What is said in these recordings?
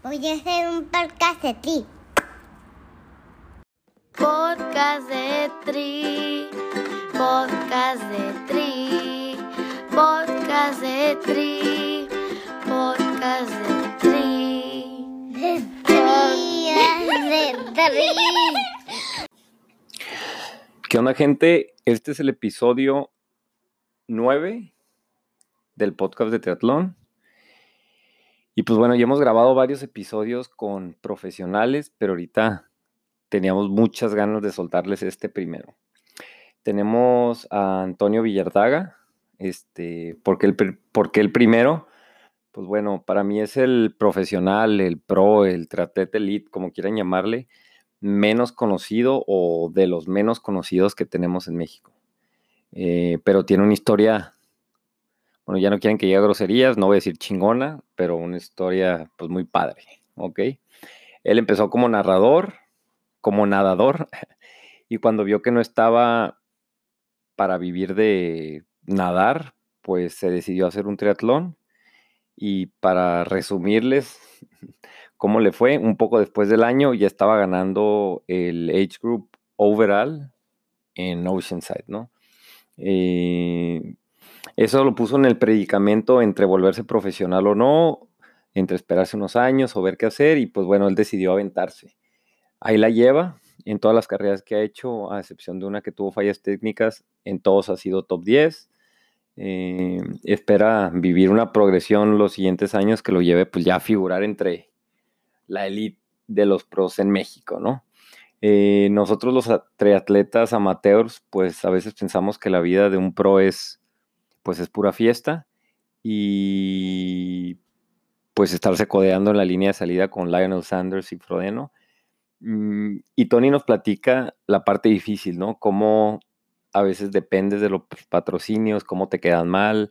Voy a hacer un podcast de ti. Podcast de Tri, podcast de Tri, podcast de Tri, podcast de Tri. De tri, de tri. ¿Qué onda, gente? Este es el episodio 9 del podcast de triatlón. Y pues bueno, ya hemos grabado varios episodios con profesionales, pero ahorita teníamos muchas ganas de soltarles este primero. Tenemos a Antonio Villardaga, este, porque el, el primero, pues bueno, para mí es el profesional, el pro, el triatleta elite, como quieran llamarle, menos conocido o de los menos conocidos que tenemos en México. Eh, pero tiene una historia, bueno, ya no quieren que diga groserías, no voy a decir chingona, pero una historia pues muy padre, ¿ok? Él empezó como narrador, como nadador, y cuando vio que no estaba para vivir de nadar, pues se decidió hacer un triatlón. Y para resumirles cómo le fue, un poco después del año ya estaba ganando el Age Group Overall en Oceanside, ¿no? Eh, eso lo puso en el predicamento entre volverse profesional o no, entre esperarse unos años o ver qué hacer, y pues bueno, él decidió aventarse. Ahí la lleva en todas las carreras que ha hecho, a excepción de una que tuvo fallas técnicas, en todos ha sido top 10. Eh, espera vivir una progresión los siguientes años que lo lleve pues ya a figurar entre la elite de los pros en México, ¿no? Eh, nosotros los triatletas amateurs, pues a veces pensamos que la vida de un pro es, pues es pura fiesta y pues estarse codeando en la línea de salida con Lionel Sanders y Frodeno. Mm, Y Tony nos platica la parte difícil, ¿no? Cómo a veces dependes de los patrocinios, cómo te quedan mal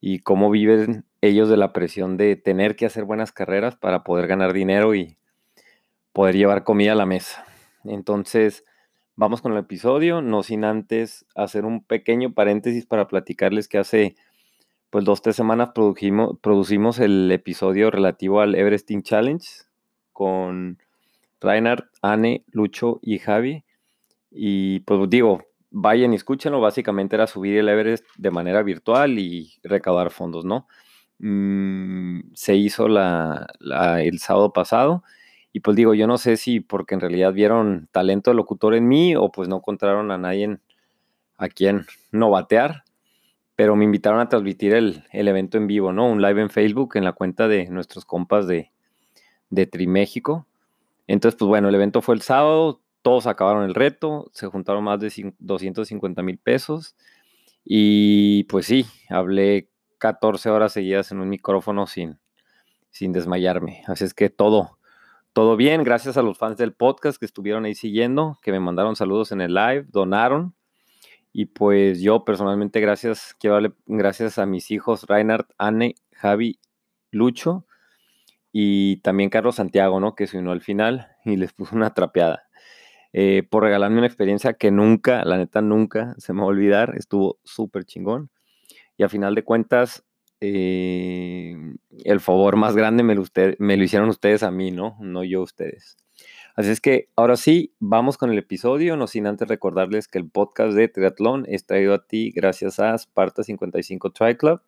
y cómo viven ellos de la presión de tener que hacer buenas carreras para poder ganar dinero y poder llevar comida a la mesa. Entonces, vamos con el episodio, no sin antes hacer un pequeño paréntesis para platicarles que hace pues dos, tres semanas produjimos, producimos el episodio relativo al Everesting Challenge con Reinhard, Anne, Lucho y Javi. Y pues digo, vayan y escúchenlo. Básicamente era subir el Everest de manera virtual y recaudar fondos, ¿no? Mm, se hizo la, la- el sábado pasado. Y pues digo, yo no sé si porque en realidad vieron talento de locutor en mí o pues no encontraron a nadie a quien novatear. Pero me invitaron a transmitir el, el evento en vivo, ¿no? Un live en Facebook en la cuenta de nuestros compas de, de Triméxico. Entonces, pues bueno, el evento fue el sábado, todos acabaron el reto, se juntaron más de cin- 250 mil pesos y pues sí, hablé 14 horas seguidas en un micrófono sin, sin desmayarme. Así es que todo, todo bien, gracias a los fans del podcast que estuvieron ahí siguiendo, que me mandaron saludos en el live, donaron. Y pues yo personalmente, gracias, quiero darle gracias a mis hijos Reinhard, Anne, Javi, Lucho y también Carlos Santiago, ¿no? Que se unió al final y les puso una trapeada. eh, por regalarme una experiencia que nunca, la neta, nunca se me va a olvidar. Estuvo súper chingón. Y a final de cuentas, eh, el favor más grande me lo, hicieron ustedes a mí, ¿no? No yo ustedes. Así es que ahora sí, vamos con el episodio, no sin antes recordarles que el podcast de triatlón es traído a ti gracias a Sparta 55 Tri Club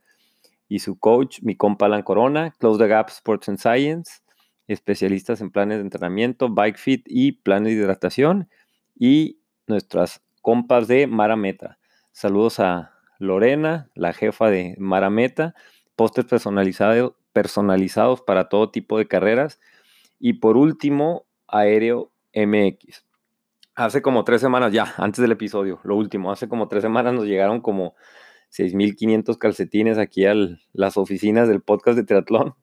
y su coach, mi compa Alan Corona, Close the Gap Sports and Science, especialistas en planes de entrenamiento, bike fit y planes de hidratación, y nuestras compas de Marameta. Saludos a Lorena, la jefa de Marameta, postes personalizados, personalizados para todo tipo de carreras, y por último, Aéreo MX. Hace como tres semanas ya, antes del episodio, lo último, hace como tres semanas nos llegaron como 6.500 calcetines aquí a las oficinas del podcast de triatlón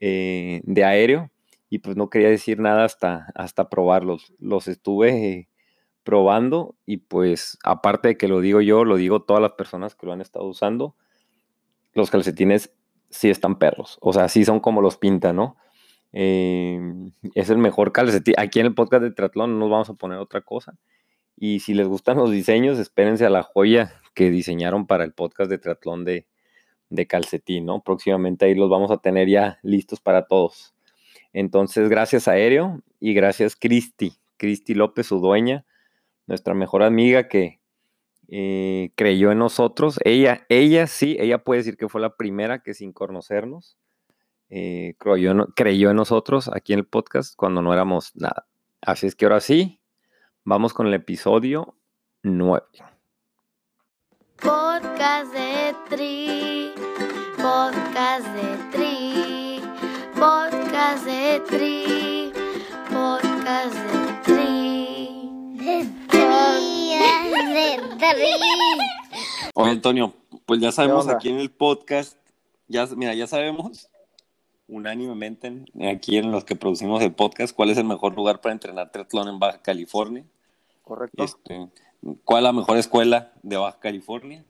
eh, de aéreo y pues no quería decir nada hasta, hasta probarlos. Los estuve probando y pues aparte de que lo digo yo, lo digo todas las personas que lo han estado usando, los calcetines sí están perros, o sea, sí son como los pintan, ¿no? Eh, es el mejor calcetín. Aquí en el podcast de triatlón no nos vamos a poner otra cosa. Y si les gustan los diseños, espérense a la joya que diseñaron para el podcast de triatlón de, de calcetín, ¿no? Próximamente ahí los vamos a tener ya listos para todos. Entonces, gracias Aéreo y gracias Cristi, Cristi López, su dueña, nuestra mejor amiga que eh, creyó en nosotros. Ella, ella sí, ella puede decir que fue la primera que sin conocernos eh, creyó, en- nosotros aquí en el podcast cuando no éramos nada. Así es que ahora sí, vamos con el episodio 9. Podcast de Tri, podcast de Tri, podcast de Tri, podcast de Oye, Antonio, pues ya sabemos aquí en el podcast, ya, mira, ya sabemos unánimemente en- aquí en los que producimos el podcast cuál es el mejor lugar para entrenar triatlón en Baja California. Correcto, Este, ¿Cuál es la mejor escuela de Baja California?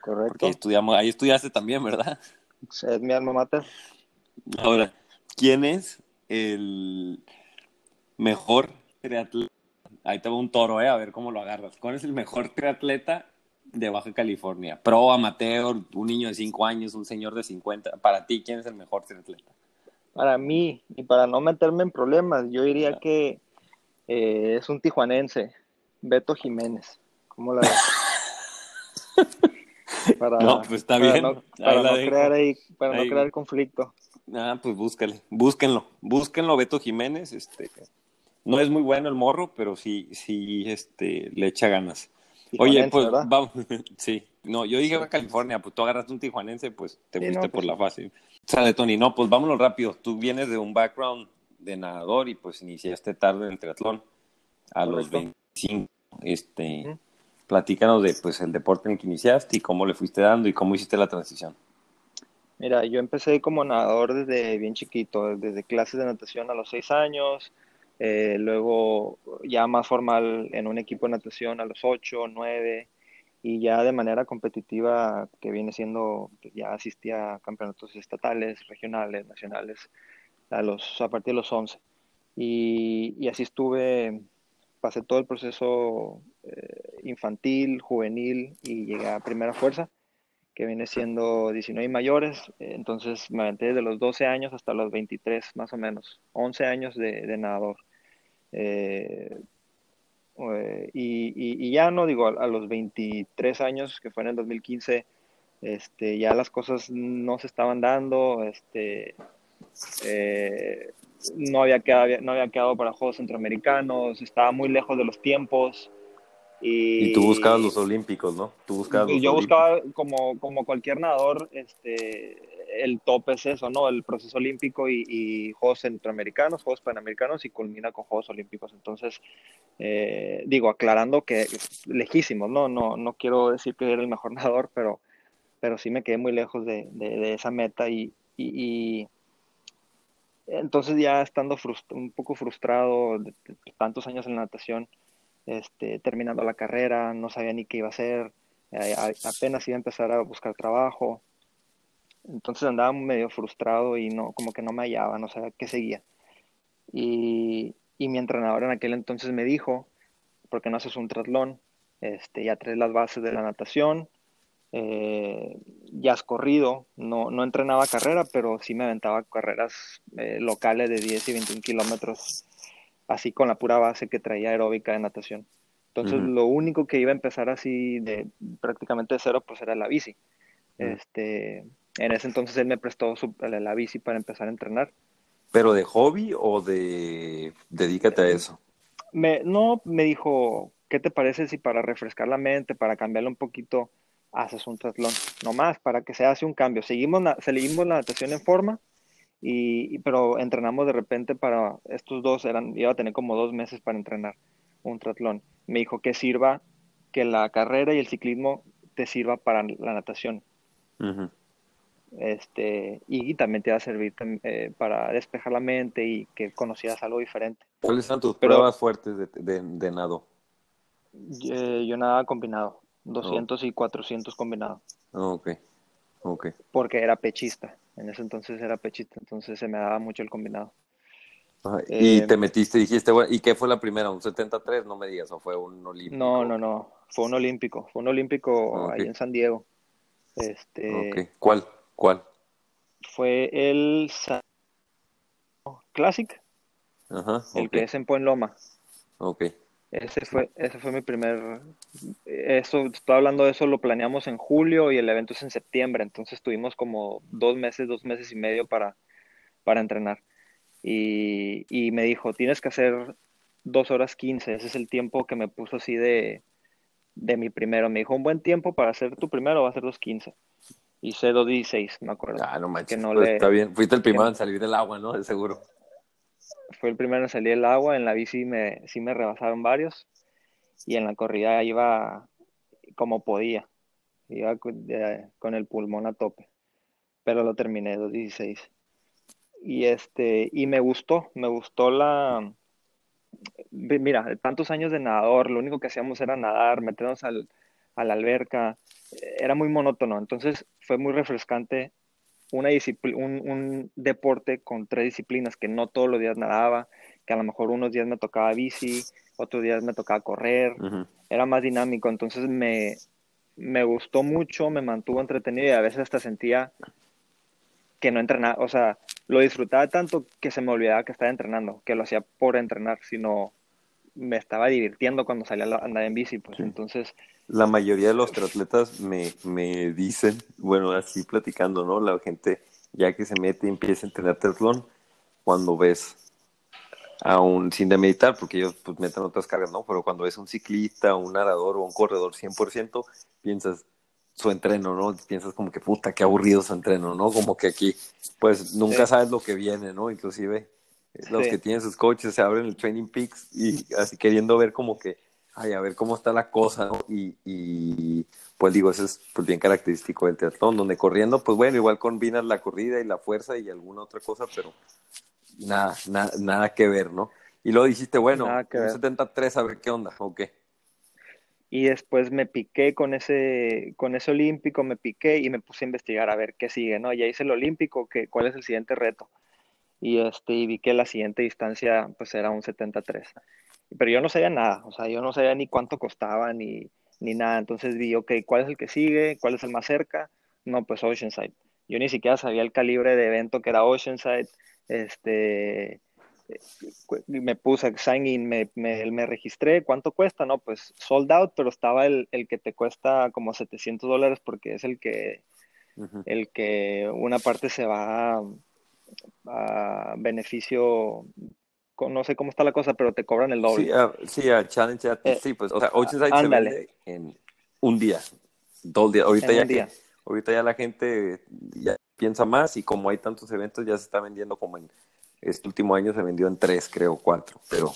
Correcto. Porque ahí estudiamos, ahí estudiaste también, ¿verdad? Es mi alma mater. Ahora, ¿quién es el mejor triatleta? Ahí te va un toro, ¿eh? A ver cómo lo agarras. ¿Cuál es el mejor triatleta de Baja California? Pro, amateur, un niño de 5 años, un señor de 50. Para ti, ¿quién es el mejor triatleta? Para mí, y para no meterme en problemas, yo diría que eh, es un tijuanense, Beto Jiménez. ¿Cómo la ves? Para, No, pues está para bien. no- para no crear ahí, para no crear conflicto. Ah, pues búscale, búsquenlo, búsquenlo, Beto Jiménez, este, no es muy bueno el morro, pero sí, sí, este, le echa ganas. Oye, pues ¿verdad? vamos, sí, no, yo dije a California, pues tú agarraste un tijuanense, pues te Sí, fuiste no, por pues la fácil. Sale, Tony, no, pues vámonos rápido, tú vienes de un background de nadador y pues iniciaste tarde en el triatlón, a los Correcto. 25, este, platícanos de, pues, el deporte en el que iniciaste y cómo le fuiste dando y cómo hiciste la transición. Mira, yo empecé como nadador desde bien chiquito, desde clases de natación a los seis años, eh, luego ya más formal en un equipo de natación a los ocho, nueve, y ya de manera competitiva que viene siendo, pues, ya asistía a campeonatos estatales, regionales, nacionales, a los, a partir de los once. Y, y así estuve, pasé todo el proceso eh, infantil, juvenil y llegué a primera fuerza que viene siendo 19 y mayores, entonces me aventé desde los 12 años hasta los 23 más o menos, 11 años de nadador. Eh, eh, y, y- y ya no digo, a, a los 23 años, que fue en el 2015, este, ya las cosas no se estaban dando, este, eh, no había quedado, no había quedado para Juegos Centroamericanos, estaba muy lejos de los tiempos. Y, Y tú buscabas los olímpicos, ¿no? Tú buscabas los yo olímpicos. buscaba, como, como cualquier nadador, este, el top es eso, ¿no? El proceso olímpico y, Juegos Centroamericanos, Juegos Panamericanos y culmina con Juegos Olímpicos. Entonces, eh, digo, aclarando que lejísimos, ¿no? No, no quiero decir que era el mejor nadador, pero, pero sí me quedé muy lejos de, de- de esa meta y, y- y entonces ya estando un poco frustrado de, tantos años en la natación, este, terminando la carrera, no sabía ni qué iba a hacer, eh, apenas iba a empezar a buscar trabajo, entonces andaba medio frustrado y no, como que no me hallaba, no sabía qué seguía. Y, y mi entrenador en aquel entonces me dijo, ¿por qué no haces un triatlón? Este, ya traes las bases de la natación, eh, ya has corrido, no, no entrenaba carrera, pero sí me aventaba carreras eh, locales de 10 y 21 kilómetros, así con la pura base que traía aeróbica de natación. Entonces, Ujú. lo único que iba a empezar así de prácticamente de cero, pues era la bici. Ujú. Este, en ese entonces él me prestó su- la, la bici para empezar a entrenar. ¿Pero de hobby o de dedícate a eso? Me, no, me dijo, ¿qué te parece si para refrescar la mente, para cambiarle un poquito, haces un triatlón? No más, para que se hace un cambio. Seguimos, na- seguimos la natación en forma, y, y- pero entrenamos de repente para, estos dos eran, iba a tener como dos meses para entrenar un triatlón. Me dijo que sirva, que la carrera y el ciclismo te sirva para la natación. Ujú. Este, y, también te va a servir eh, para despejar la mente y que conocieras algo diferente. ¿Cuáles son tus Pero- pruebas fuertes de, de, de nado? Eh, yo nadaba combinado, 200 y 400 combinado, Ah, ok, ok. porque era pechista. En ese entonces era pechista, entonces se me daba mucho el combinado. Ajá, Y Eh, te metiste, dijiste, bueno, ¿y qué fue la primera? ¿Un 73? No me digas, o fue un olímpico. No, no, no, fue un olímpico, fue un olímpico Ok. ahí en San Diego. Este. ¿Cuál? ¿Cuál? fue el Classic, Ajá. el que es en Point Loma. ok. Ese fue, ese fue mi primer, eso, estoy hablando de eso, lo planeamos en julio y el evento es en septiembre, entonces tuvimos como dos meses, dos meses y medio para, para entrenar. Y, y me dijo, tienes que hacer dos horas quince, ese es el tiempo que me puso así de, de mi primero. Me dijo, un buen tiempo para hacer tu primero va a ser dos quince. Hice dos dieciséis, me acuerdo. Ah, no manches. que no pues le- está bien. Fuiste el primero que- en salir del agua, ¿no? De seguro. Fue el primero en salir del agua, en la bici me, sí me rebasaron varios y en la corrida iba como podía, iba con, el pulmón a tope, pero lo terminé 2.16. Y este, y me gustó, me gustó la, mira, tantos años de nadador, lo único que hacíamos era nadar, meternos al, a la alberca, eh, era muy monótono, entonces fue muy refrescante una un, un deporte con tres disciplinas que no todos los días nadaba, que a lo mejor unos días me tocaba bici, otros días me tocaba correr, era más dinámico, entonces me, me gustó mucho, me mantuvo entretenido y a veces hasta sentía que no entrenaba, o sea, lo disfrutaba tanto que se me olvidaba que estaba entrenando, que lo hacía por entrenar, sino me estaba divirtiendo cuando salía a andar en bici, pues. Sí. entonces, La mayoría de los triatletas me, me dicen, bueno, así platicando, ¿no? La gente ya que se mete y empieza a entrenar triatlón, cuando ves a un, sin demeditar, porque ellos pues meten otras cargas, ¿no? Pero cuando ves a un ciclista, un nadador o un corredor 100%, piensas su entreno, ¿no? Piensas como que puta, qué aburrido su entreno, ¿no? Como que aquí, pues nunca Sí. sabes lo que viene, ¿no? Inclusive eh, los Sí. que tienen sus coaches se abren el Training Peaks y así queriendo ver como que, ay, a ver cómo está la cosa, ¿no? Y, y, pues digo, eso es pues bien característico del triatlón, donde corriendo, pues bueno, igual combinas la corrida y la fuerza y alguna otra cosa, pero nada, nada, nada que ver, ¿no? Y luego dijiste, bueno, un ver. 73, a ver qué onda, ok. Y después me piqué con ese, con ese olímpico, me piqué y me puse a investigar a ver qué sigue, ¿no? Ya hice el olímpico, que, ¿cuál es el siguiente reto? Y, este, y vi que la siguiente distancia pues era un 73. Pero yo no sabía nada, o sea, yo no sabía ni cuánto costaba ni, ni nada. Entonces vi, ok, ¿cuál es el que sigue? ¿Cuál es el más cerca? No, pues Oceanside. Yo ni siquiera sabía el calibre de evento que era Oceanside. Este, me puse sign in, me, me, me, registré, ¿cuánto cuesta? No, pues sold out, pero estaba el, el que te cuesta como 700 dólares porque es el que, uh -huh. el que una parte se va a, beneficio, no sé cómo está la cosa, pero te cobran el doble. Sí, a Challenge, eh, sí, pues, o sea, Oceanside se vende en un día, dos días, ahorita en ya un día. que, ahorita ya la gente ya piensa más y como hay tantos eventos ya se está vendiendo como en este último año se vendió en tres, creo, cuatro, pero,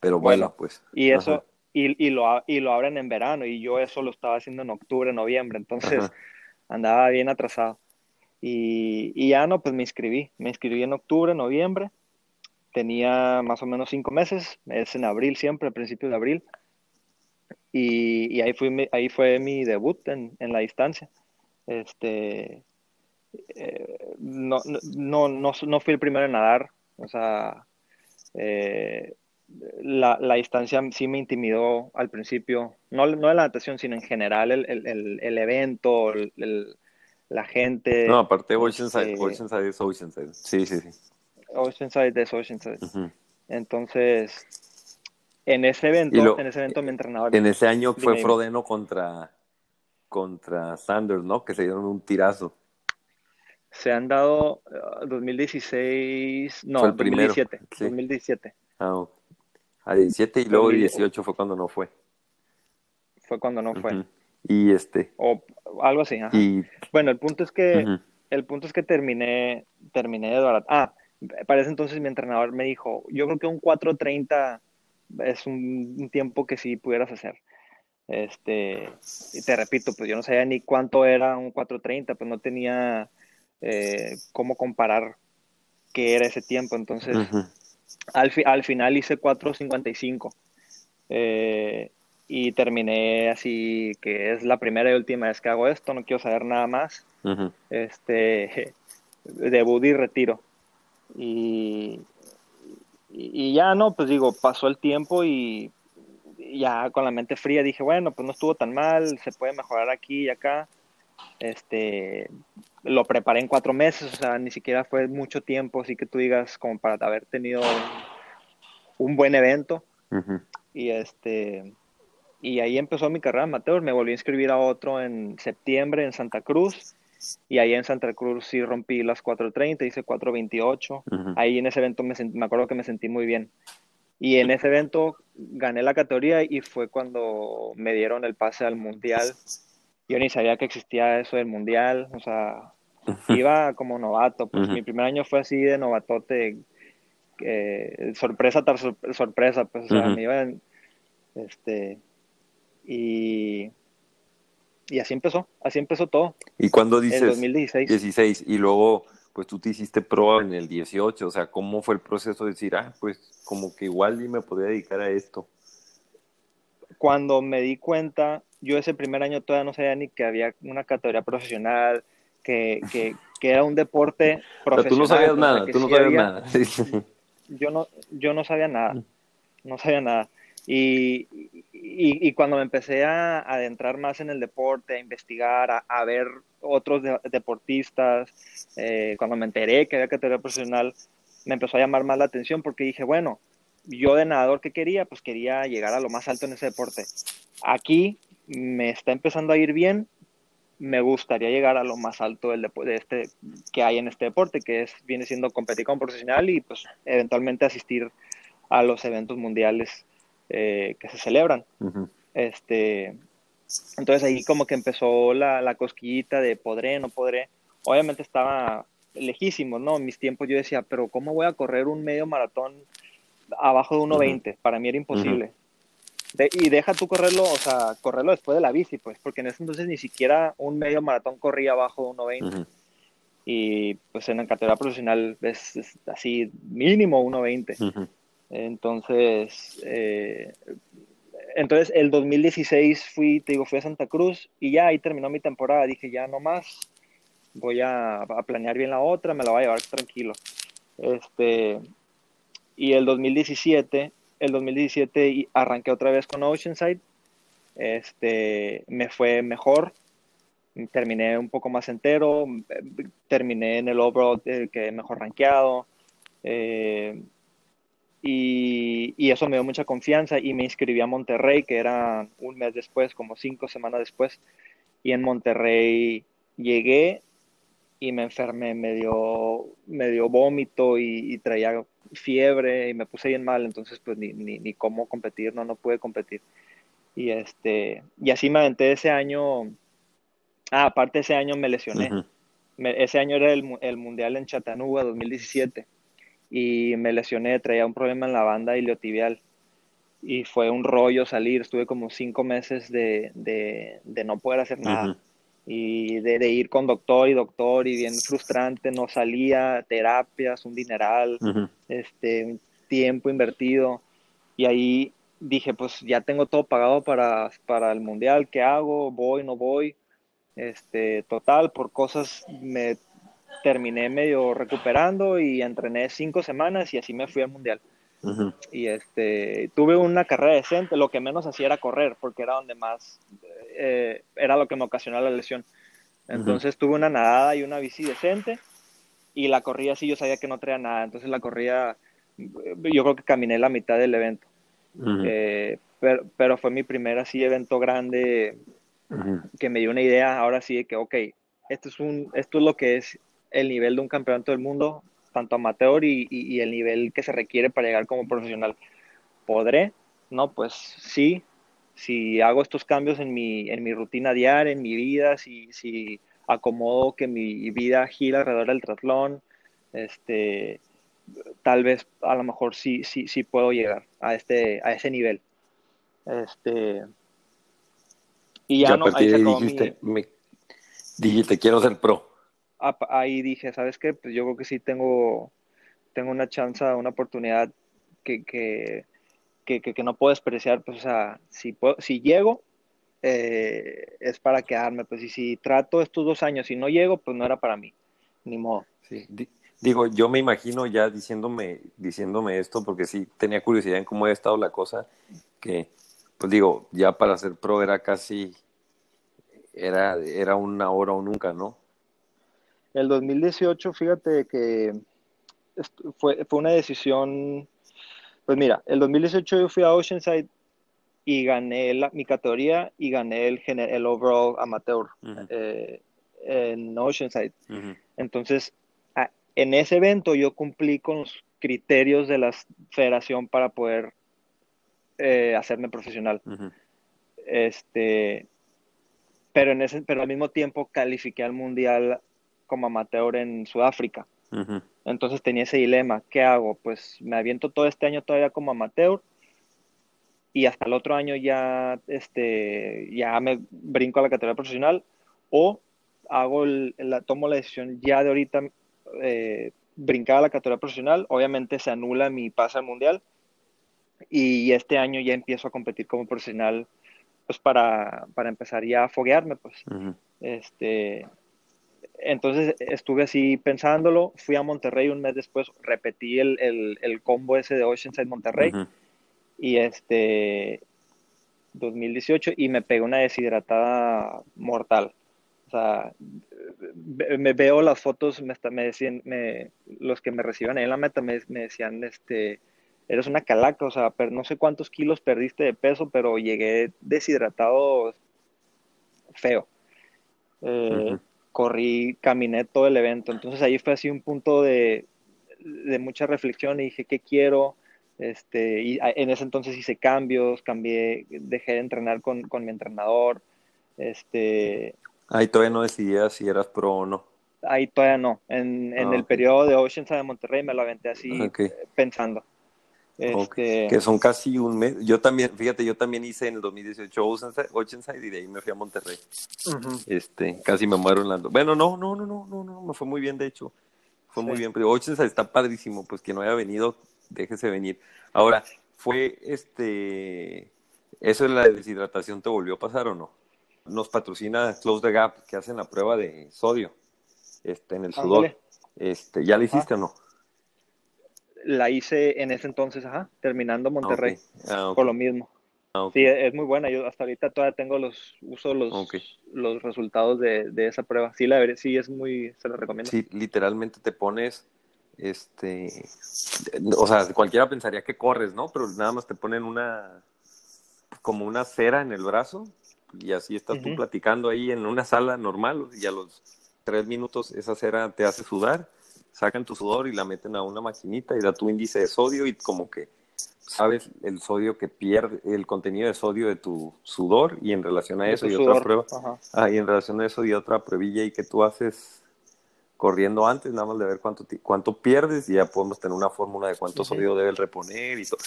pero bueno, bueno pues. Y eso, y, y, lo, y lo abren en verano, y yo eso lo estaba haciendo en octubre, noviembre, entonces Ajá. andaba bien atrasado. Y, ya no, pues me inscribí, me inscribí en octubre, noviembre, tenía más o menos cinco meses, es en abril siempre, a principios de abril, y, y ahí, fui, ahí fue mi debut en, en la distancia. Este, eh, no, no, no, no, fui el primero en nadar, o sea, eh, la, la, distancia sí me intimidó al principio, no, no de la natación, sino en general el, el, el, el evento, el, la gente. No, aparte Oceanside, este, Oceanside es Oceanside, sí, sí, sí. Oceanside es Oceanside. Uh -huh. Entonces, en ese evento, lo, en ese evento mi entrenador... En ese año fue dime, Frodeno contra, contra Sanders, ¿no? Que se dieron un tirazo se han dado uh, 2016, no, el 2017, primero, sí. 2017. Ah, okay. A 17 y luego 18 fue cuando no fue. Fue cuando no fue. Uh -huh. Y este. O algo así, ajá. Y... Bueno, el punto es que, uh -huh. el punto es que terminé, terminé de barato. Ah, para ese entonces mi entrenador me dijo, yo creo que un 4.30 es un, un tiempo que sí pudieras hacer. Este, y te repito, pues yo no sabía ni cuánto era un 4.30, pues no tenía eh, cómo comparar qué era ese tiempo. Entonces, uh -huh. al, fi al, final hice 4.55 eh, y terminé así, que es la primera y última vez que hago esto, no quiero saber nada más. Uh -huh. Este, debut y retiro. Y, y, y, ya no, pues digo, pasó el tiempo y ya con la mente fría dije, bueno, pues no estuvo tan mal, se puede mejorar aquí y acá Este, lo preparé en cuatro meses, o sea, ni siquiera fue mucho tiempo, así que tú digas, como para haber tenido un, buen evento. Y este, y ahí empezó mi carrera amateur. Me volví a inscribir a otro en septiembre en Santa Cruz. Y ahí en Santa Cruz sí rompí las 4.30, hice 4.28. Ahí en ese evento me, me acuerdo que me sentí muy bien. Y en ese evento gané la categoría y fue cuando me dieron el pase al mundial. Yo ni sabía que existía eso del mundial, o sea, iba como novato. Pues mi primer año fue así de novatote, sorpresa tras sorpresa, pues, o sea, me iba este, y, y así empezó, así empezó todo. ¿Y cuando dices? En 2016. 16, y luego pues tú te hiciste pro en el 18, o sea, ¿cómo fue el proceso de decir, ah, pues como que igual y me podía dedicar a esto? Cuando me di cuenta, yo ese primer año todavía no sabía ni que había una categoría profesional, que, que, que era un deporte profesional. Pero tú no sabías nada, tú no sabías nada. yo, no, yo no sabía nada, no sabía nada. Y, cuando me empecé a, adentrar más en el deporte, a investigar, a, a ver otros deportistas, eh, cuando me enteré que había categoría profesional, me empezó a llamar más la atención porque dije, bueno, yo de nadador que quería, pues quería llegar a lo más alto en ese deporte. Aquí me está empezando a ir bien, me gustaría llegar a lo más alto del de este que hay en este deporte, que es viene siendo competir como profesional y pues eventualmente asistir a los eventos mundiales eh, que se celebran. este, entonces ahí como que empezó la, la, cosquillita de podré, no podré. Obviamente estaba lejísimo, ¿no? En mis tiempos yo decía, pero ¿cómo voy a correr un medio maratón abajo de 1.20? Para mí era imposible. y deja tú correrlo, o sea, correrlo después de la bici, pues, porque en ese entonces ni siquiera un medio maratón corría abajo de 1.20. Y pues en la categoría profesional es, es así mínimo 1.20. Entonces, eh, entonces el 2016 fui, te digo, fui a Santa Cruz y ya ahí terminó mi temporada. Dije, ya no más, voy a, planear bien la otra, me la voy a llevar tranquilo. Este, y el 2017, el 2017 arranqué otra vez con Oceanside. Este, me fue mejor, terminé un poco más entero, terminé en el overall eh, que mejor rankeado. Eh, y, eso me dio mucha confianza y me inscribí a Monterrey, que era un mes después, como cinco semanas después. Y en Monterrey llegué y me enfermé, me dio, me dio vómito y, traía fiebre y me puse bien mal, entonces pues ni, ni, ni, cómo competir, no, no pude competir. Y, este, y así me aventé ese año, ah, aparte ese año me lesioné. ese año era el, el Mundial en Chattanooga 2017 y me lesioné, traía un problema en la banda iliotibial y fue un rollo salir, estuve como cinco meses de, de, de no poder hacer nada y de, ir con doctor y doctor y bien frustrante, no salía, terapias, un dineral, este, un tiempo invertido y ahí dije pues ya tengo todo pagado para, para el mundial, ¿qué hago? ¿Voy, no voy? Este, total, por cosas me terminé medio recuperando y entrené cinco semanas y así me fui al mundial. Y este, tuve una carrera decente, lo que menos hacía era correr, porque era donde más, eh, era lo que me ocasionó la lesión. Entonces tuve una nadada y una bici decente y la corrida sí yo sabía que no traía nada, entonces la corrida, yo creo que caminé la mitad del evento. Eh, pero, pero, fue mi primer así evento grande que me dio una idea ahora sí de que, ok, esto es, un, esto es lo que es el nivel de un campeonato del mundo, tanto amateur y, el nivel que se requiere para llegar como profesional. ¿Podré? No, pues sí, si hago estos cambios en mi, en mi rutina diaria, en mi vida, si, si acomodo que mi vida gira alrededor del triatlón, este, tal vez a lo mejor sí, sí, sí puedo llegar a, este, a ese nivel. Este, y ya, no, ahí dijiste, me, dijiste, quiero ser pro ahí dije, ¿sabes qué? Pues yo creo que sí tengo, tengo una chance, una oportunidad que, que, que, no puedo despreciar. Pues, o sea, si, si llego, eh, es para quedarme. Pues, y si trato estos dos años y no llego, pues no era para mí, ni modo. Digo, yo me imagino ya diciéndome, diciéndome esto, porque sí tenía curiosidad en cómo ha estado la cosa, que, pues digo, ya para ser pro era casi era, era una hora o nunca, ¿no? El 2018, fíjate que fue, fue una decisión, pues mira, el 2018 yo fui a Oceanside y gané la- mi categoría y gané el, el overall amateur eh, en Oceanside. Entonces, a- en ese evento yo cumplí con los criterios de la federación para poder eh, hacerme profesional. Este, pero, en ese, pero al mismo tiempo califiqué al mundial como amateur en Sudáfrica. Entonces tenía ese dilema, ¿qué hago? Pues me aviento todo este año todavía como amateur y hasta el otro año ya, este, ya me brinco a la categoría profesional o hago el- la, tomo la decisión ya de ahorita eh, brincar a la categoría profesional, obviamente se anula mi pase al mundial y este año ya empiezo a competir como profesional pues para, para empezar ya a foguearme pues. Este, entonces estuve así pensándolo, fui a Monterrey un mes después, repetí el, el, el combo ese de Oceanside Monterrey y este 2018 y me pegué una deshidratada mortal. O sea, me veo las fotos, me, está- me decían, me, los que me reciban ahí en la meta me, me decían, este, eres una calaca, o sea, per- no sé cuántos kilos perdiste de peso, pero llegué deshidratado feo. Eh. Corrí, caminé todo el evento. Entonces ahí fue así un punto de, de mucha reflexión y dije, ¿qué quiero? Este, y en ese entonces hice cambios, cambié, dejé de entrenar con, con mi entrenador. Este, Ahí todavía no decidías si eras pro o no. ahí todavía no. En, en Ah, el periodo de Oceanside de Monterrey me lo aventé así eh, pensando. Este, Que son casi un mes. Yo también, fíjate, yo también hice en el 2018 Oceanside, y de ahí me fui a Monterrey. ujú, Este, casi me muero en la... Bueno, no, no, no, no, no, no, me fue muy bien, de hecho. Fue muy Sí. bien. Pero Oceanside está padrísimo, pues quien no haya venido, déjese venir. Ahora, ¿fue este... ¿Eso de la deshidratación te volvió a pasar o no? Nos patrocina Close the Gap, que hacen la prueba de sodio este, en el sudor. Este, ¿Ya la hiciste o no? La hice en ese entonces, ajá, terminando Monterrey, Ah, ok. Ah, ok. por lo mismo. Ah. Sí, es muy buena. Yo hasta ahorita todavía tengo los, uso los, los resultados de, de esa prueba. Sí, la veré, sí, es muy, se la recomiendo. Sí, literalmente te pones, este, o sea, cualquiera pensaría que corres, ¿no? Pero nada más te ponen una, como una cera en el brazo y así estás tú platicando ahí en una sala normal y a los tres minutos esa cera te hace sudar, sacan tu sudor y la meten a una maquinita y da tu índice de sodio y como que sabes el sodio que pierde, el contenido de sodio de tu sudor y en relación a eso y otra prueba. Ah, y en relación a eso y otra pruebilla y que tú haces corriendo antes, nada más de ver cuánto, cuánto pierdes y ya podemos tener una fórmula de cuánto sodio debe el reponer y todo.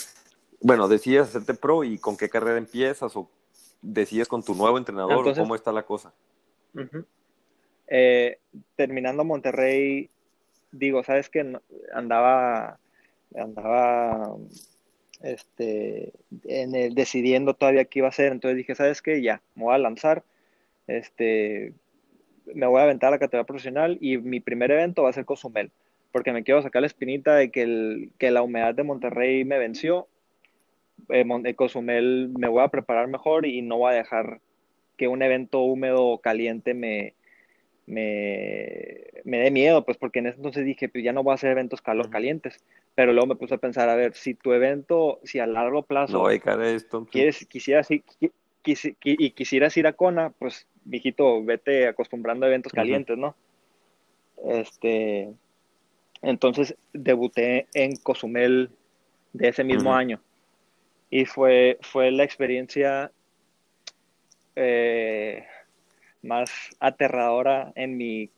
Bueno, decides hacerte pro y con qué carrera empiezas o decides con tu nuevo entrenador Entonces- o cómo está la cosa. Eh, terminando Monterrey, digo, ¿sabes qué? Andaba, andaba, este, en el, decidiendo todavía qué iba a hacer. Entonces dije, ¿sabes qué? Ya, me voy a lanzar. Este, me voy a aventar a la categoría profesional y mi primer evento va a ser Cozumel, porque me quiero sacar la espinita de que, el, que la humedad de Monterrey me venció. Eh, eh, Cozumel me voy a preparar mejor y no voy a dejar que un evento húmedo o caliente me, me, me dé miedo, pues porque en ese entonces dije, pues ya no voy a hacer eventos calor calientes, pero luego me puse a pensar, a ver, si tu evento, si a largo plazo No voy a dedicar a esto. quieres, quisieras, ir- quisi- y quisieras ir a Kona, pues, mijito, vete acostumbrando a eventos calientes, ¿no? Este, entonces debuté en Cozumel de ese mismo año. Y fue, fue la experiencia eh, más aterradora en mi,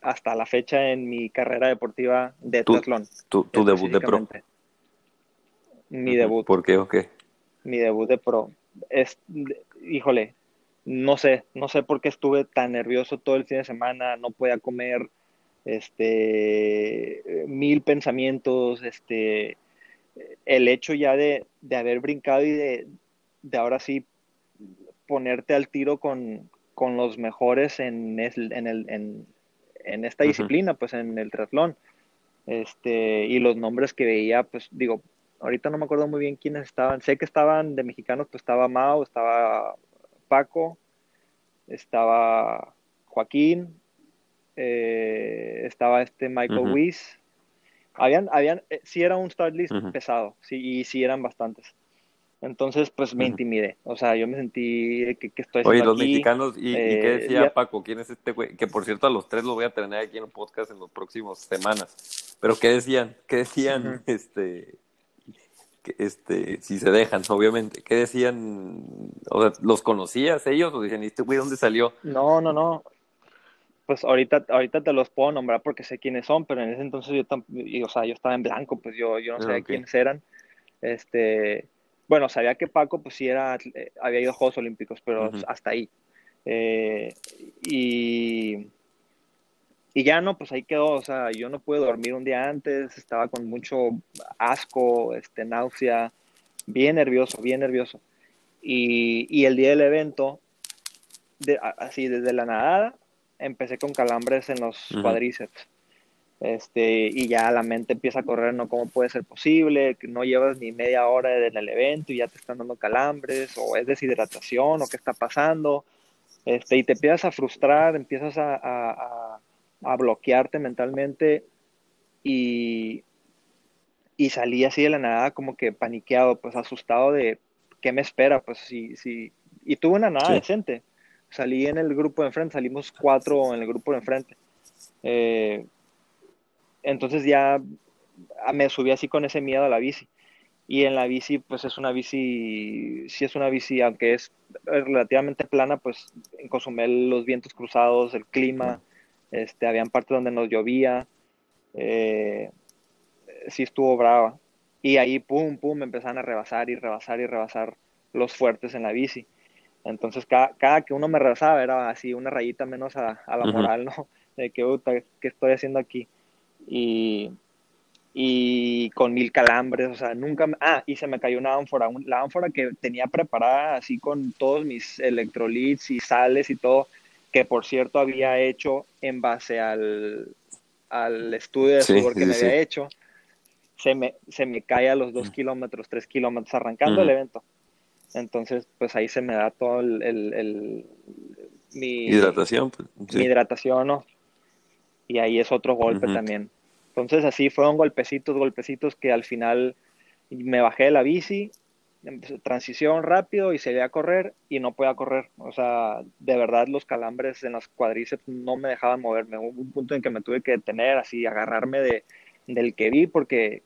hasta la fecha en mi carrera deportiva de triatlón. Tu, tu debut de pro. Mi debut ¿Por qué o qué? mi debut de pro. Es, híjole, no sé, no sé por qué estuve tan nervioso todo el fin de semana, no podía comer, este, mil pensamientos, este, el hecho ya de, de haber brincado y de, de ahora sí ponerte al tiro con, con los mejores en, es- en, el, en, en esta disciplina, pues en el triatlón. Este, y los nombres que veía, pues digo, ahorita no me acuerdo muy bien quiénes estaban. Sé que estaban de mexicanos, pues estaba Mao, estaba Paco, estaba Joaquín, eh, estaba este Michael. Weiss. Habían, habían, eh, sí era un start list pesado, sí, y sí eran bastantes. Entonces, pues me intimidé. O sea, yo me sentí que, que estoy Oye, los aquí. mexicanos, ¿y, y Eh, qué decía ya- Paco? ¿Quién es este güey? Que por cierto, a los tres los voy a tener aquí en un podcast en los próximos semanas. Pero ¿qué decían? ¿Qué decían? Este, este, si se dejan, obviamente. ¿Qué decían? O sea, ¿los conocías ellos? ¿O dicen, ¿y este güey dónde salió? No, no, no. Pues ahorita, ahorita te los puedo nombrar porque sé quiénes son, pero en ese entonces yo, y, o sea, yo estaba en blanco, pues yo, yo no Ah, sabía quiénes eran. Este, bueno, sabía que Paco, pues sí era, eh, había ido a Juegos Olímpicos, pero Ujú. hasta ahí. Eh, y, y ya no, pues ahí quedó, o sea, yo no pude dormir un día antes, estaba con mucho asco, este, náusea, bien nervioso, bien nervioso. Y, y el día del evento, de- así desde la nadada, empecé con calambres en los Ujú. cuadríceps. Este, y ya la mente empieza a correr, ¿no? ¿Cómo puede ser posible? Que no llevas ni media hora en el evento y ya te están dando calambres, o es deshidratación, o qué está pasando. Este, y te empiezas a frustrar, empiezas a, a- a- a bloquearte mentalmente y, y salí así de la nada como que paniqueado, pues asustado de qué me espera, pues sí, sí. Y tuve una nada Sí. decente. Salí en el grupo de enfrente, salimos cuatro en el grupo de enfrente. Eh, entonces ya ah, me subí así con ese miedo a la bici. Y en la bici, pues es una bici, sí es una bici, aunque es relativamente plana, pues en Cozumel los vientos cruzados, el clima, este, habían partes donde nos llovía, eh, sí estuvo brava. Y ahí, pum, pum, me empezaron a rebasar y rebasar y rebasar los fuertes en la bici. Entonces, cada, cada que uno me rebasaba era así una rayita menos a, a la moral, ¿no? De que, puta, ¿qué estoy haciendo aquí? Y, y con mil calambres, o sea, nunca... me- Ah, y se me cayó una ánfora, un- la ánfora que tenía preparada así con todos mis electrolits y sales y todo, que por cierto había hecho en base al, al estudio de Sí, que sí, me sí. había hecho, se me, se me cae a los dos kilómetros, tres kilómetros, arrancando el evento. Entonces, pues ahí se me da todo el, el- el- mi, Hidratación, pues. mi hidratación, ¿no? Y ahí es otro golpe también. Entonces así fueron golpecitos, golpecitos que al final me bajé de la bici, transición rápido y salí a correr y no podía correr. O sea, de verdad los calambres en los cuadríceps no me dejaban moverme. Hubo un punto en que me tuve que detener, así, agarrarme de, del que vi porque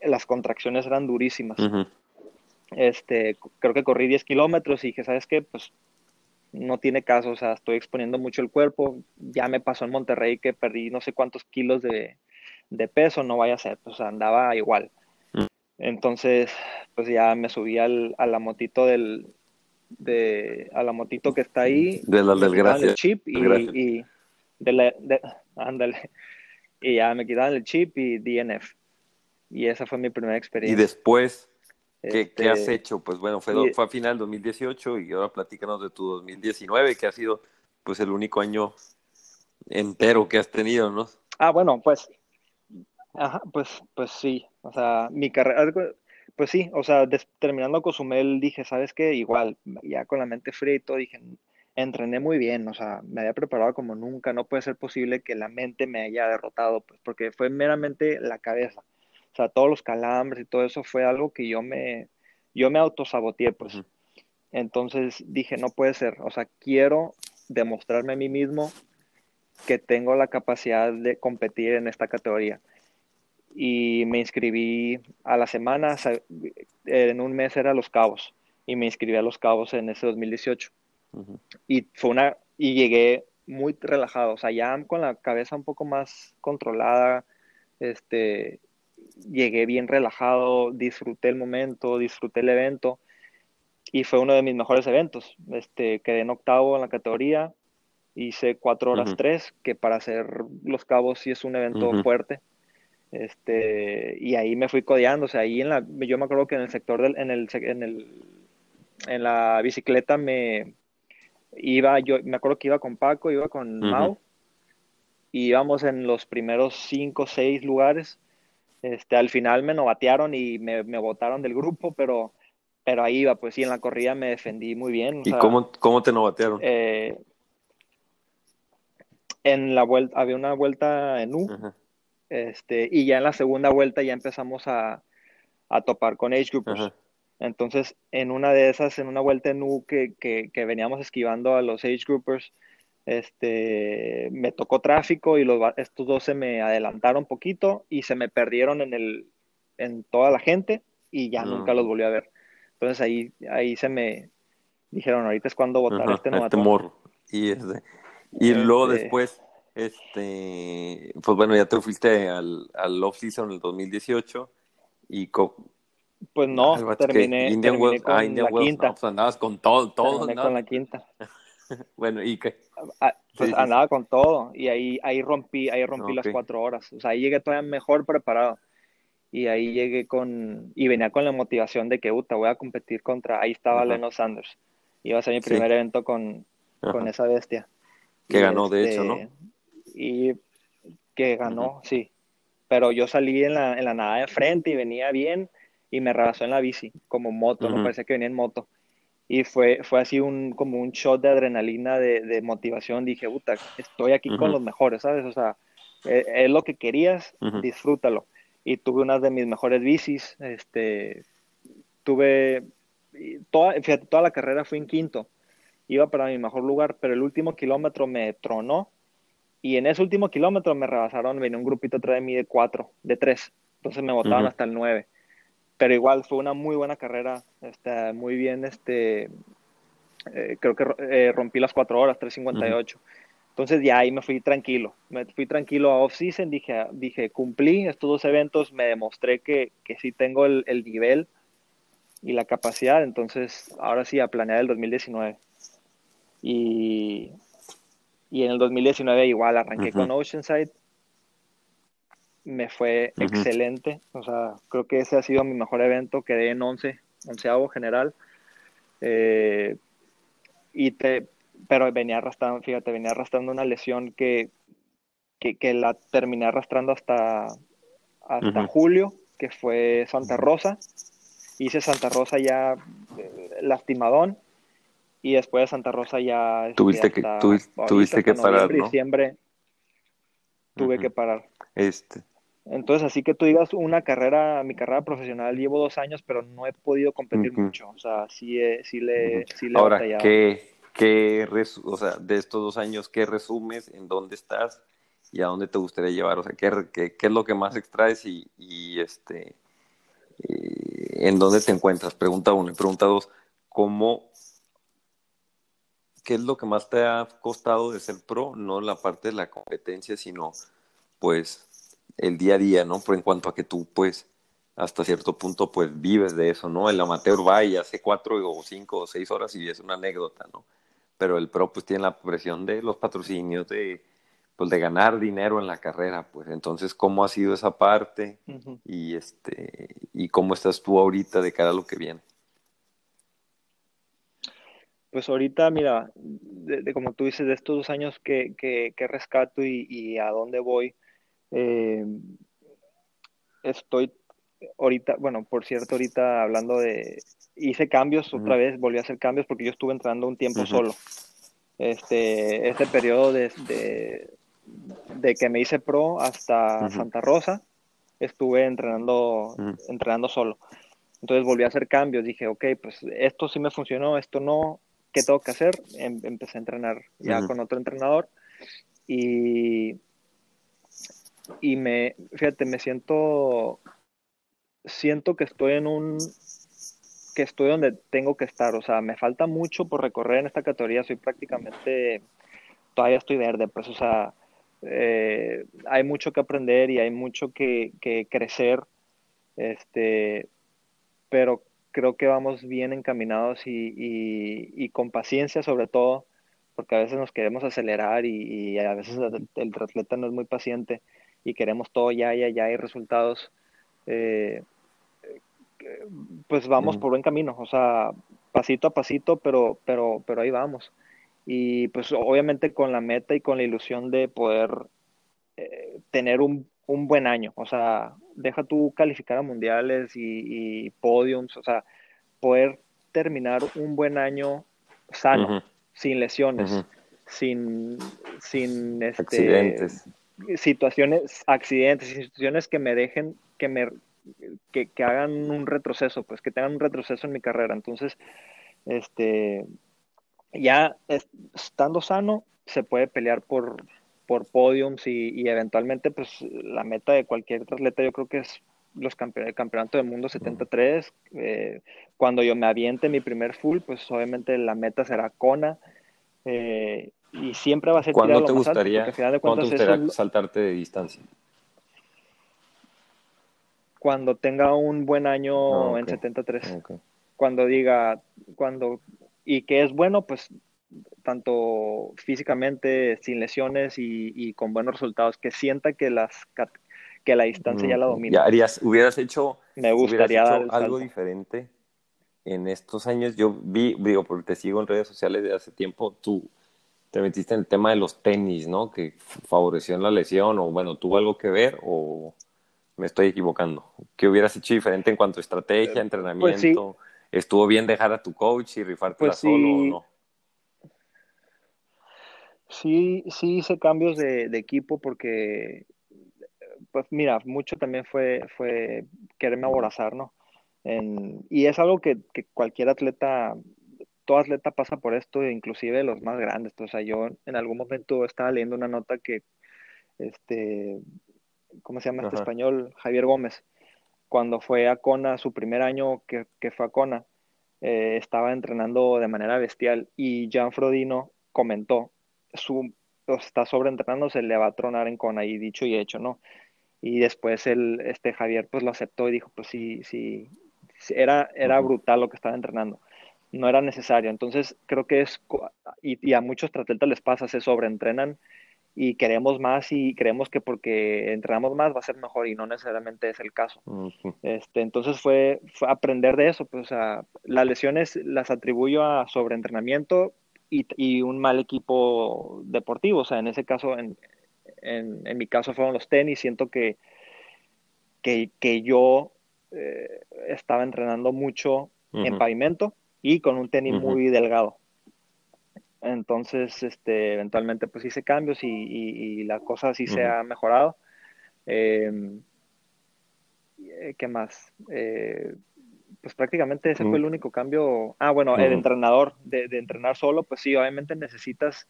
las contracciones eran durísimas. Ujú. Este, creo que corrí 10 kilómetros y dije, ¿sabes qué? Pues no tiene caso, o sea, estoy exponiendo mucho el cuerpo. Ya me pasó en Monterrey que perdí no sé cuántos kilos de, de peso, no vaya a ser, pues andaba igual. Mm. Entonces, pues ya me subí al, a la motito del, de, a la motito que está ahí. De me del quitaban Gracia. el chip y, y de la, de- ándale. Y ya me quitaban el chip y DNF. Y esa fue mi primera Y experiencia. después, ¿qué, qué Este, has hecho? Pues bueno, fue, y- fue a final 2018 y ahora platícanos de tu 2019, que ha sido pues el único año entero que has tenido, ¿no? Ah, bueno, pues, ajá, pues, pues sí, o sea, mi carrera, pues sí, o sea, des- terminando Cozumel dije, ¿sabes qué? Igual, ya con la mente fría y todo, dije, entrené muy bien, o sea, me había preparado como nunca, no puede ser posible que la mente me haya derrotado, pues, porque fue meramente la cabeza, o sea, todos los calambres y todo eso fue algo que yo me, yo me autosaboteé, pues, entonces dije, no puede ser, o sea, quiero demostrarme a mí mismo que tengo la capacidad de competir en esta categoría. Y me inscribí a la semana, en un mes era Los Cabos, y me inscribí a Los Cabos en ese 2018. Ujú. Y fue una, y llegué muy relajado, o sea, ya con la cabeza un poco más controlada, este, llegué bien relajado, disfruté el momento, disfruté el evento, y fue uno de mis mejores eventos. Este, quedé en octavo en la categoría, hice cuatro horas Ujú. tres, que para hacer Los Cabos sí es un evento fuerte. Este, y ahí me fui codeando, o sea, ahí en la, yo me acuerdo que en el sector del, en el, en el, en la bicicleta me iba, yo me acuerdo que iba con Paco, iba con Ujú. Mau, y íbamos en los primeros cinco, seis lugares. Este, al final me novatearon y me, me botaron del grupo, pero, pero ahí iba, pues sí, en la corrida me defendí muy bien. ¿Y sea, cómo, cómo te novatearon? eh, en la vuelta, había una vuelta en U, Ajá. Este, y ya en la segunda vuelta ya empezamos a, a topar con age groupers. Ajá. Entonces, en una de esas, en una vuelta en U que, que, que veníamos esquivando a los age groupers, este, me tocó tráfico y los, estos dos se me adelantaron un poquito y se me perdieron en el, en toda la gente y ya No. nunca los volví a ver. Entonces ahí, ahí se me dijeron, ahorita es cuando votar Ajá, este este novato. morro. Y, este, y luego Este- después, este, pues bueno, ya te fuiste al, al off-season en el 2018 y Pues no, Ah, terminé, Indian terminé Wells, con ah, Indian la Wells, quinta. no, pues andabas con todo, todo, Terminé con la quinta. Bueno, y que, Ah, pues Sí, sí, andaba con todo y ahí, ahí rompí, ahí rompí las cuatro horas. O sea, ahí llegué todavía mejor preparado. Y ahí llegué con, y venía con la motivación de que, puta, voy a competir contra, ahí estaba Ajá. Leno Sanders. Iba a ser mi Sí. primer evento con, con esa bestia. que Y ganó de este, hecho, ¿no? Y que ganó, sí. Pero yo salí en la, en la nada de frente y venía bien y me rebasó en la bici, como moto, no Ujú. parecía que venía en moto. Y fue, fue así un, como un shot de adrenalina, de, de motivación. Dije, puta, estoy aquí con Ujú. los mejores, ¿sabes? O sea, eh, es, lo que querías, disfrútalo. Y tuve una de mis mejores bicis, este, tuve, toda, fíjate, toda la carrera fui en quinto. Iba para mi mejor lugar, pero el último kilómetro me tronó. Y en ese último kilómetro me rebasaron, venía un grupito atrás de mí de cuatro, de tres. Entonces me botaron Ujú. hasta el nueve. Pero igual fue una muy buena carrera, este, muy bien, este, eh, creo que eh, rompí las cuatro horas, 3.58. Entonces ya ahí me fui tranquilo, me fui tranquilo a off-season, dije, dije, cumplí estos dos eventos, me demostré que, que sí tengo el, el nivel y la capacidad, entonces ahora sí a planear el 2019. Y, y en el 2019 igual arranqué con Oceanside, me fue excelente, o sea, creo que ese ha sido mi mejor evento, quedé en 11, onceavo general. Eh, y te, pero venía arrastrando, fíjate, venía arrastrando una lesión que, que, que la terminé arrastrando hasta, hasta julio, que fue Santa Rosa. Hice Santa Rosa ya eh, lastimadón y después de Santa Rosa ya este, Tuviste que- ahorita, tuviste que parar, ¿no? diciembre tuve que parar. Este, Entonces, así que tú digas una carrera, mi carrera profesional llevo dos años, pero no he podido competir mucho. O sea, sí, sí le, Ujú. sí le Ahora, batallado. ¿qué, qué o sea, de estos dos años, qué resumes, en dónde estás y a dónde te gustaría llevar? O sea, ¿qué, qué, qué es lo que más extraes y, y, este, eh, en dónde te encuentras? Pregunta uno. Y pregunta dos, ¿cómo, qué es lo que más te ha costado de ser pro? No la parte de la competencia, sino, pues, el día a día, ¿no? Por en cuanto a que tú, pues, hasta cierto punto, pues vives de eso, ¿no? El amateur va y hace cuatro o cinco o seis horas y es una anécdota, ¿no? Pero el pro, pues, tiene la presión de los patrocinios, de, pues, de ganar dinero en la carrera, pues. Entonces, ¿cómo ha sido esa parte? Y, este, y cómo estás tú ahorita de cara a lo que viene. Pues ahorita, mira, de, de como tú dices, de estos dos años que, que, que rescato y, y a dónde voy, eh, estoy ahorita, bueno, por cierto, ahorita hablando de, hice cambios otra vez, volví a hacer cambios porque yo estuve entrenando un tiempo solo. Este, ese periodo de, de, de que me hice pro hasta. Santa Rosa, estuve entrenando, entrenando solo. Entonces volví a hacer cambios, dije, ok, pues esto sí me funcionó, esto no, ¿qué tengo que hacer? Em- empecé a entrenar ya Ujú. con otro entrenador y, y me, fíjate, me siento, siento que estoy en un, que estoy donde tengo que estar, o sea, me falta mucho por recorrer en esta categoría, soy prácticamente, todavía estoy verde, pues, o sea, eh, hay mucho que aprender y hay mucho que, que crecer, este, pero creo que vamos bien encaminados y, y, y con paciencia sobre todo, porque a veces nos queremos acelerar y, y a veces el, el atleta no es muy paciente y queremos todo ya, ya, ya y resultados. Eh, pues vamos Ujú. por buen camino, o sea, pasito a pasito, pero, pero, pero ahí vamos. Y pues obviamente con la meta y con la ilusión de poder eh, tener un, un buen año, o sea, deja tú calificar a mundiales y, y podiums, o sea, poder terminar un buen año sano, sin lesiones, sin, sin este, Accidentes. situaciones, accidentes, situaciones que me dejen, que me que, que, hagan un retroceso, pues que tengan un retroceso en mi carrera. Entonces, este, ya estando sano, se puede pelear por, por podiums y, y, eventualmente, pues la meta de cualquier atleta yo creo que es los campeones, el campeonato del mundo 73. Eh, cuando yo me aviente mi primer full, pues obviamente la meta será Kona. Eh, y siempre va a ser ¿Cuándo te gustaría, alto, ¿cuándo te gustaría saltarte de distancia? Cuando tenga un buen año oh, okay. en 73. Okay. Cuando diga, cuando, y que es bueno, pues tanto físicamente, sin lesiones y, y con buenos resultados, que sienta que las que la distancia ya la domina. ¿Ya harías, hubieras hecho, Me gustaría hecho algo salto. diferente en estos años? Yo vi, digo, porque te sigo en redes sociales de hace tiempo, tú te metiste en el tema de los tenis, ¿no? Que favoreció en la lesión, o bueno, ¿tuvo algo que ver o me estoy equivocando? ¿Qué hubieras hecho diferente en cuanto a estrategia, entrenamiento? Pues sí. ¿Estuvo bien dejar a tu coach y rifártela pues sí. solo o no? Sí, sí hice cambios de, de equipo porque pues mira, mucho también fue, fue quererme aborazar, ¿no? En, y es algo que, que, cualquier atleta, todo atleta pasa por esto, inclusive los más grandes. O sea, yo en algún momento estaba leyendo una nota que, este, ¿cómo se llama Ajá. este español? Javier Gómez, cuando fue a Kona, su primer año que, que fue a Kona, eh, estaba entrenando de manera bestial y Jan Frodino comentó, su, está sobreentrenando, se le va a tronar en Kona y dicho y hecho, ¿no? y después el, este Javier pues lo aceptó y dijo, pues sí, sí, era, era brutal lo que estaba entrenando, no era necesario, entonces creo que es, y, y a muchos atletas les pasa, se sobreentrenan y queremos más y creemos que porque entrenamos más va a ser mejor y no necesariamente es el caso. Uh -huh. este, entonces fue, fue, aprender de eso, pues o sea, las lesiones las atribuyo a sobreentrenamiento y, y un mal equipo deportivo, o sea, en ese caso, en, en, en, mi caso fueron los tenis, siento que, que, que yo eh, estaba entrenando mucho uh -huh. en pavimento y con un tenis uh -huh. muy delgado. Entonces, este, eventualmente pues hice cambios y, y, y la cosa sí uh -huh. se ha mejorado. Eh, ¿Qué más? Eh, pues prácticamente ese fue el único cambio. Ah, bueno, el entrenador, de, de, entrenar solo, pues sí, obviamente necesitas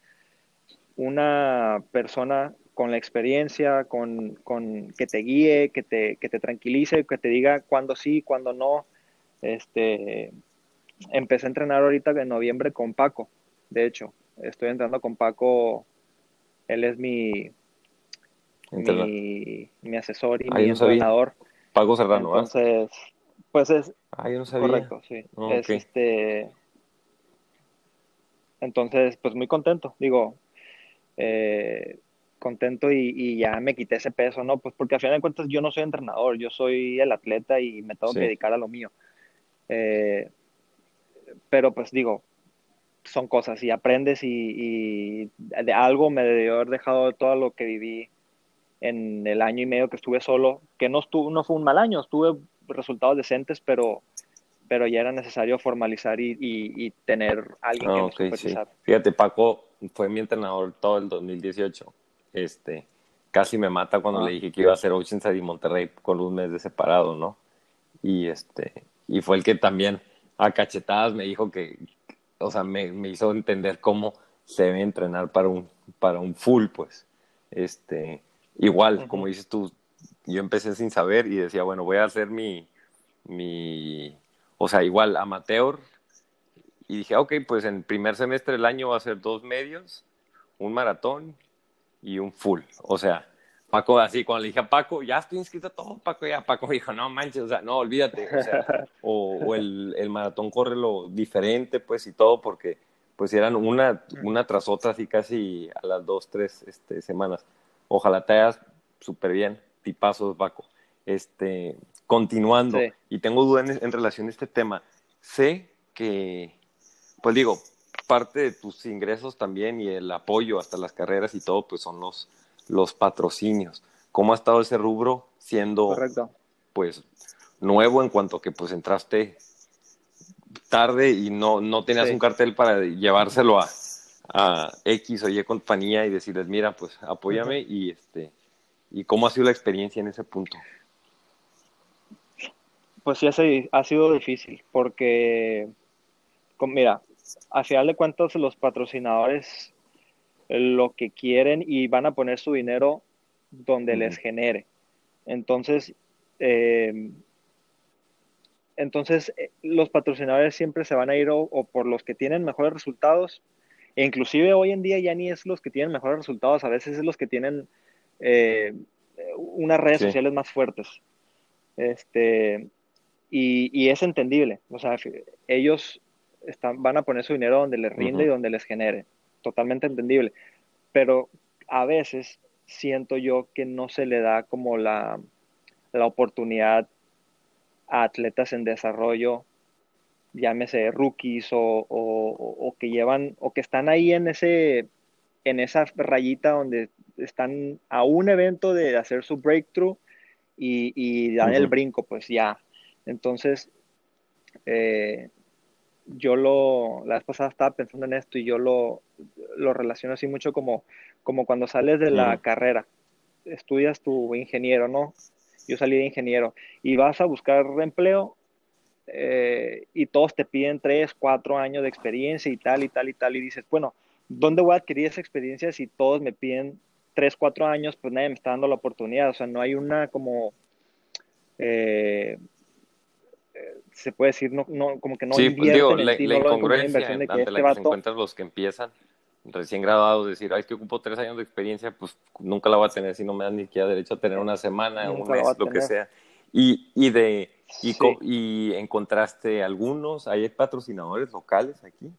una persona con la experiencia, con, con, que te guíe, que te, que te tranquilice, que te diga cuándo sí, cuándo no. Este, empecé a entrenar ahorita en noviembre con Paco, de hecho, estoy entrando con Paco, él es mi, mi, mi, asesor y mi entrenador. Paco Serrano, Entonces, pues es ah, yo no sabía. correcto, sí. Oh, es okay. este entonces, pues muy contento. Digo, eh, contento y, y, ya me quité ese peso, ¿no? Pues porque al final de cuentas yo no soy entrenador, yo soy el atleta y me tengo sí. que dedicar a lo mío. Eh, pero pues digo, son cosas y aprendes y, y, de algo me debió haber dejado todo lo que viví en el año y medio que estuve solo, que no, estuvo, no fue un mal año, estuve resultados decentes, pero, pero ya era necesario formalizar y, y, y tener alguien que okay, nos sí. Fíjate, Paco fue mi entrenador todo el 2018 este, casi me mata cuando ah, le dije que iba a hacer Oceanside y Monterrey con un mes de separado, ¿no? Y este, y fue el que también a cachetadas me dijo que, o sea, me, me hizo entender cómo se debe entrenar para un, para un full, pues. Este, igual, uh -huh. como dices tú, yo empecé sin saber y decía, bueno, voy a hacer mi, mi, o sea, igual amateur. Y dije, ok, pues en primer semestre del año va a ser dos medios, un maratón y un full. O sea, Paco, así, cuando le dije a Paco, ya estoy inscrito todo, Paco, ya Paco dijo, no manches, o sea, no, olvídate, o, sea, o, o el, el, maratón corre lo diferente, pues, y todo, porque, pues, eran una, una tras otra, así casi a las dos, tres este, semanas. Ojalá te hayas súper bien, tipazos, Paco. Este, continuando, sí. y tengo dudas en, en relación a este tema, sé que, pues digo, parte de tus ingresos también y el apoyo hasta las carreras y todo, pues son los, los patrocinios. ¿Cómo ha estado ese rubro siendo Correcto. pues nuevo en cuanto que pues entraste tarde y no, no tenías sí. un cartel para llevárselo a, a X o Y compañía y decirles, mira, pues apóyame y este y cómo ha sido la experiencia en ese punto. Pues sí, ha sido difícil porque, mira, a final de cuentas los patrocinadores lo que quieren y van a poner su dinero donde les genere. Entonces, eh, entonces eh, los patrocinadores siempre se van a ir o, por los que tienen mejores resultados, e inclusive hoy en día ya ni es los que tienen mejores resultados, a veces es los que tienen eh, unas redes sociales más fuertes. Este, y, es entendible, o sea, ellos están, van a poner su dinero donde les rinde y donde les genere, totalmente entendible, pero a veces siento yo que no se le da como la, la oportunidad a atletas en desarrollo, llámese rookies o, que llevan o que están ahí en ese en esa rayita donde están a un evento de hacer su breakthrough y, dan el brinco, pues ya. Entonces, eh, yo lo, la vez pasada estaba pensando en esto y yo lo, lo relaciono así mucho como, como cuando sales de la carrera, estudias tu ingeniero, ¿no? Yo salí de ingeniero y vas a buscar empleo eh, y todos te piden tres, cuatro años de experiencia y tal y tal y tal y dices, bueno, ¿dónde voy a adquirir esa experiencia si todos me piden tres, cuatro años? Pues nadie me está dando la oportunidad, o sea, no hay una como... Eh, eh, se puede decir, no, no, como que no sí, pues digo, la, incongruencia ante la este que se encuentran los que empiezan recién graduados, decir, ay, que ocupo tres años de experiencia, pues nunca la voy a tener si no me dan ni siquiera derecho a tener una semana, un mes, lo que sea. Y, y de y, y, encontraste algunos, hay patrocinadores locales aquí.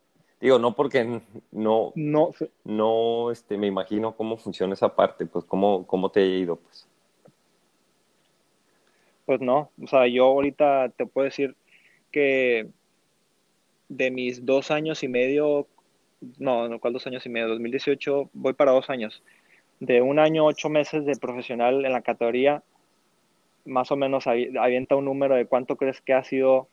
Digo, no porque no, no, no este, me imagino cómo funciona esa parte, pues cómo, cómo te ha ido, pues. Pues no, o sea, yo ahorita te puedo decir que de mis dos años y medio no, no, ¿cuál dos años y medio? 2018, voy para dos años. De un año, ocho meses de profesional en la categoría, más o menos avienta un número de cuánto crees que ha sido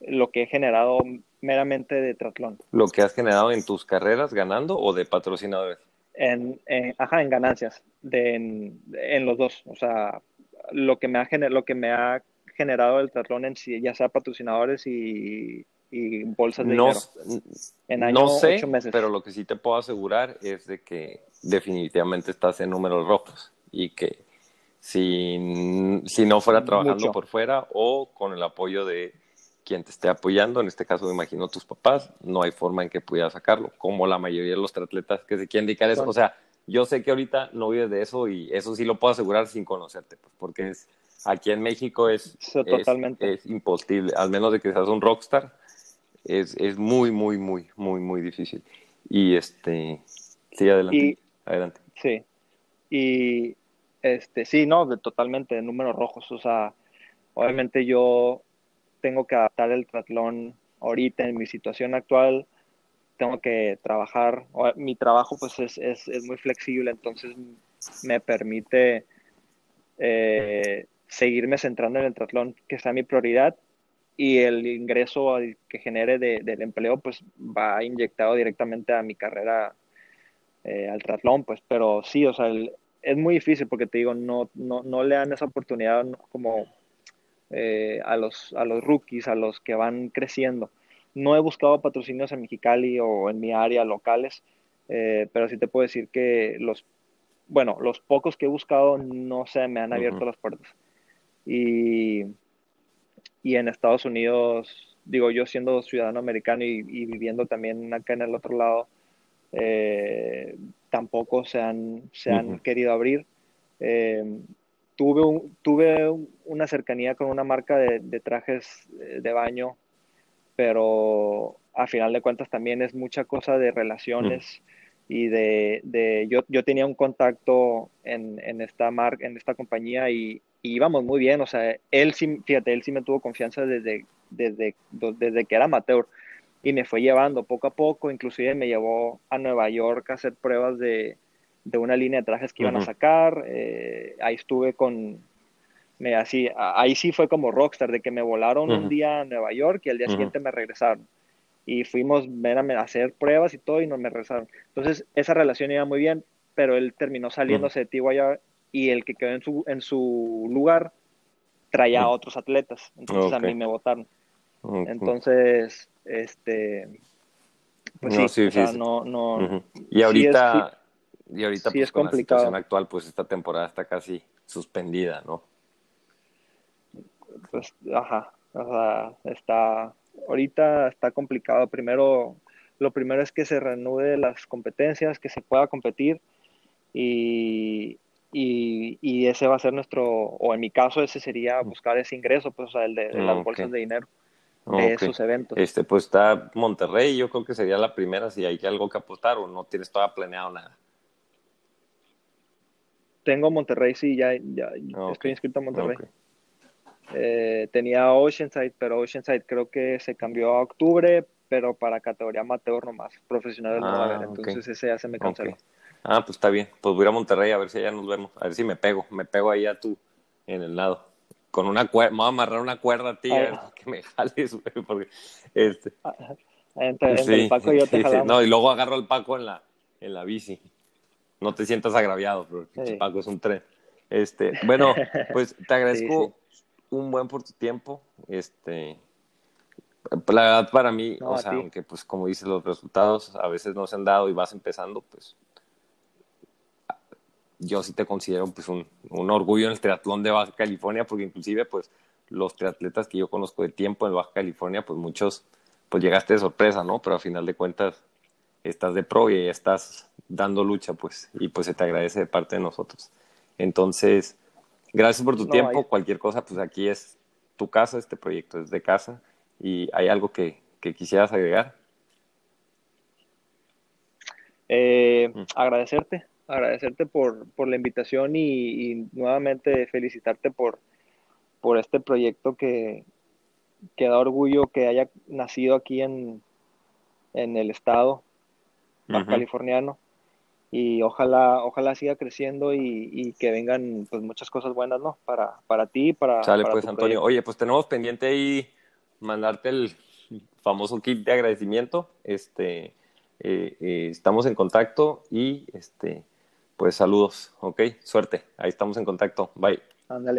lo que he generado meramente de triatlón. ¿Lo que has generado en tus carreras ganando o de patrocinadores? En, ajá, en ganancias, de, en, los dos. O sea, lo que me ha, lo que me ha generado el triatlón en sí, ya sea patrocinadores y y bolsas de no, dinero. En no sé, pero lo que sí te puedo asegurar es de que definitivamente estás en números rojos y que si, si no fuera trabajando por fuera o con el apoyo de quien te esté apoyando, en este caso me imagino tus papás, no hay forma en que pudieras sacarlo, como la mayoría de los atletas que se quieren dedicar a eso. O sea, yo sé que ahorita no vives de eso y eso sí lo puedo asegurar sin conocerte, pues, porque es, aquí en México es, totalmente. es, es imposible, al menos de que seas un rockstar, es, es muy, muy, muy, muy, muy difícil. Y este, sí, adelante. adelante. Sí. Y este, sí, no, totalmente, de números rojos. O sea, obviamente yo tengo que adaptar el triatlón ahorita en mi situación actual. Tengo que trabajar, mi trabajo pues es, es, es muy flexible, entonces me permite eh, seguirme centrando en el triatlón, que sea mi prioridad, y el ingreso que genere del empleo pues va inyectado directamente a mi carrera eh, al triatlón, pues, pero sí, o sea, es muy difícil porque te digo, no, no, no le dan esa oportunidad como eh, a, los, a los rookies, a los que van creciendo. No he buscado patrocinios en Mexicali o en mi área locales, eh, pero sí te puedo decir que los, bueno, los pocos que he buscado no se me han abierto las puertas. Y y en Estados Unidos, digo yo siendo ciudadano americano y, viviendo también acá en el otro lado, eh, tampoco se han, se han querido abrir. Eh, tuve, tuve una cercanía con una marca de, trajes eh, de baño, pero a final de cuentas también es mucha cosa de relaciones y de, de yo, yo, tenía un contacto en, en esta marca, en esta compañía y, y íbamos muy bien, o sea, él sí, fíjate, él sí me tuvo confianza desde, desde, desde que era amateur y me fue llevando poco a poco, inclusive me llevó a Nueva York a hacer pruebas de, de una línea de trajes que iban a sacar, eh, ahí estuve con, me, así, ahí sí fue como rockstar, de que me volaron un día a Nueva York y al día siguiente me regresaron. y fuimos a hacer pruebas y todo y nos me regresaron. Entonces, esa relación iba muy bien, pero él terminó saliéndose de Tijuana y el que quedó en su, en su lugar traía a otros atletas. Entonces a mí me votaron. Entonces, este, pues no, sí, no, no. Y ahorita, y ahorita pues, con la situación actual, pues esta temporada está casi suspendida, ¿no? Pues, ajá, o sea, está, ahorita está complicado. Primero, lo primero es que se reanude las competencias, que se pueda competir y, y, ese va a ser nuestro, o en mi caso ese sería buscar ese ingreso, pues, o sea, el de, las bolsas de dinero de esos eventos. Este, pues está Monterrey, yo creo que sería la primera si hay algo que apostar o no tienes todavía planeado nada. Tengo Monterrey, sí, ya, ya estoy inscrito en Monterrey. Eh, tenía Oceanside, pero Oceanside creo que se cambió a octubre, pero para categoría amateur nomás, profesional no ah, entonces ese ya se me canceló. Ah, pues está bien, pues voy a ir a Monterrey a ver si allá nos vemos, a ver si me pego, me pego ahí a tú en el lado. Con una cuerda, me voy a amarrar una cuerda a ti, que me jales, porque este. Ah, entre, el Paco y yo te No, y luego agarro al Paco en la, en la bici. No te sientas agraviado, porque el Paco es un tren. Este, bueno, pues te agradezco un buen por tu tiempo. Este, la verdad para mí, o sea, aunque pues como dices, los resultados a veces no se han dado y vas empezando, pues yo sí te considero pues un, un, orgullo en el triatlón de Baja California, porque inclusive pues los triatletas que yo conozco de tiempo en Baja California, pues muchos, pues llegaste de sorpresa, ¿no? Pero a final de cuentas estás de pro y estás dando lucha, pues, y pues se te agradece de parte de nosotros. Entonces, Gracias por tu tiempo. Cualquier cosa, pues aquí es tu casa, este proyecto es de casa. ¿Y hay algo que, quisieras agregar? Eh, mm. Agradecerte, agradecerte por, la invitación y, nuevamente felicitarte por, por este proyecto que, que da orgullo que haya nacido aquí en, en el estado californiano y ojalá, ojalá siga creciendo y, que vengan pues muchas cosas buenas, ¿no? Para, para ti, para... Sale pues, Antonio. Oye, pues tenemos pendiente ahí mandarte el famoso kit de agradecimiento. Este, eh, eh, estamos en contacto y este, pues saludos, ¿ok? Suerte. Ahí estamos en contacto. Bye. Ándale.